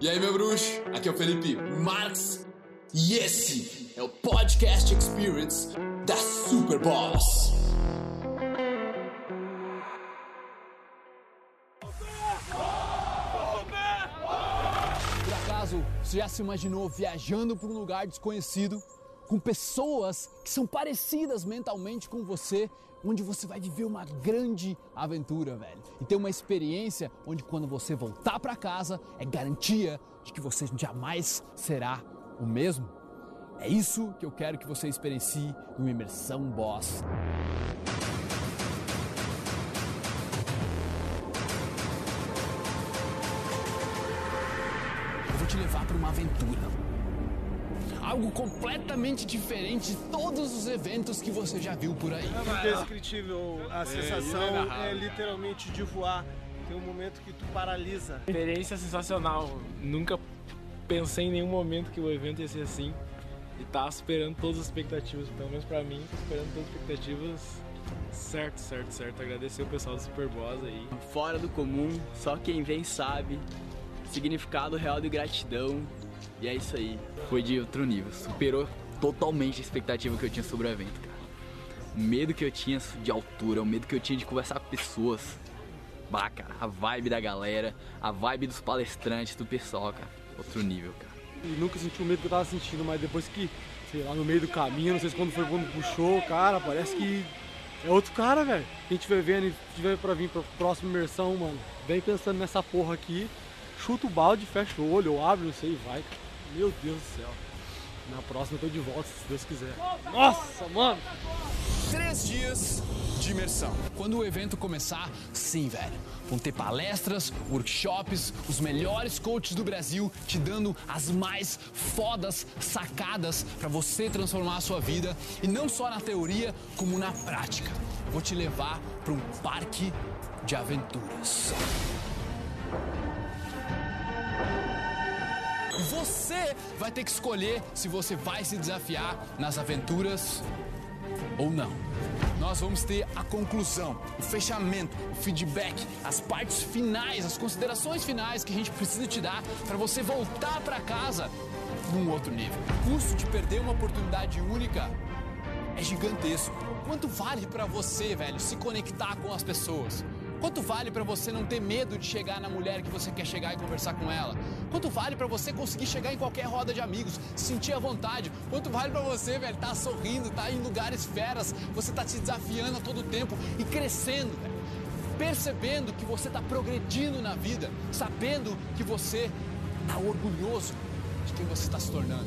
E aí, meu bruxo? Aqui é o Felipe Marx e esse é o Podcast Experience da Super Boss. Por acaso, você já se imaginou viajando por um lugar desconhecido, com pessoas que são parecidas mentalmente com você, onde você vai viver uma grande aventura, velho? E ter uma experiência onde quando você voltar para casa é garantia de que você jamais será o mesmo? É isso que eu quero que você experiencie no Imersão Boss. Eu vou te levar para uma aventura. Algo completamente diferente de todos os eventos que você já viu por aí. Indescritível a sensação é literalmente de voar. Tem um momento que tu paralisa. Experiência sensacional. Nunca pensei em nenhum momento que o evento ia ser assim. E tá superando todas as expectativas. Pelo menos pra mim, superando todas as expectativas. Certo, certo, certo. Agradecer o pessoal do Superboss aí. Fora do comum, só quem vem sabe. Significado real de gratidão. E é isso aí. Foi de outro nível. Superou totalmente a expectativa que eu tinha sobre o evento, cara. O medo que eu tinha de altura, o medo que eu tinha de conversar com pessoas. Bah, cara, a vibe da galera, a vibe dos palestrantes, do pessoal, cara. Outro nível, cara. E nunca senti o medo que eu tava sentindo, mas depois que, sei lá, no meio do caminho, não sei se quando foi quando puxou, cara, parece que é outro cara, velho. Quem tiver vendo e tiver pra vir pra próxima imersão, mano, vem pensando nessa porra aqui, chuta o balde, fecha o olho, ou abre, não sei, e vai. Meu Deus do céu. Na próxima eu tô de volta, se Deus quiser. Nossa, mano! Três dias de imersão. Quando o evento começar, sim, velho. Vão ter palestras, workshops, os melhores coaches do Brasil te dando as mais fodas sacadas para você transformar a sua vida e não só na teoria, como na prática. Vou te levar para um parque de aventuras. Você vai ter que escolher se você vai se desafiar nas aventuras ou não. Nós vamos ter a conclusão, o fechamento, o feedback, as partes finais, as considerações finais que a gente precisa te dar para você voltar para casa num outro nível. O custo de perder uma oportunidade única é gigantesco. Quanto vale para você, velho, se conectar com as pessoas? Quanto vale para você não ter medo de chegar na mulher que você quer chegar e conversar com ela? Quanto vale para você conseguir chegar em qualquer roda de amigos, sentir à vontade? Quanto vale para você, velho, tá sorrindo, tá em lugares feras, você tá se desafiando a todo tempo e crescendo, velho? Percebendo que você tá progredindo na vida, sabendo que você tá orgulhoso de quem você está se tornando.